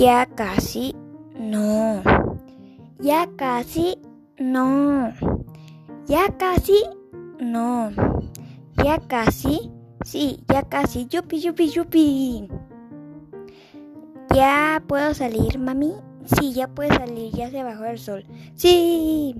Ya casi no. Ya casi no. Ya casi no. Ya casi. Sí, ya casi. Yupi, yupi, yupi. ¿Ya puedo salir, mami? Sí, ya puede salir, ya se bajó el sol. Sí.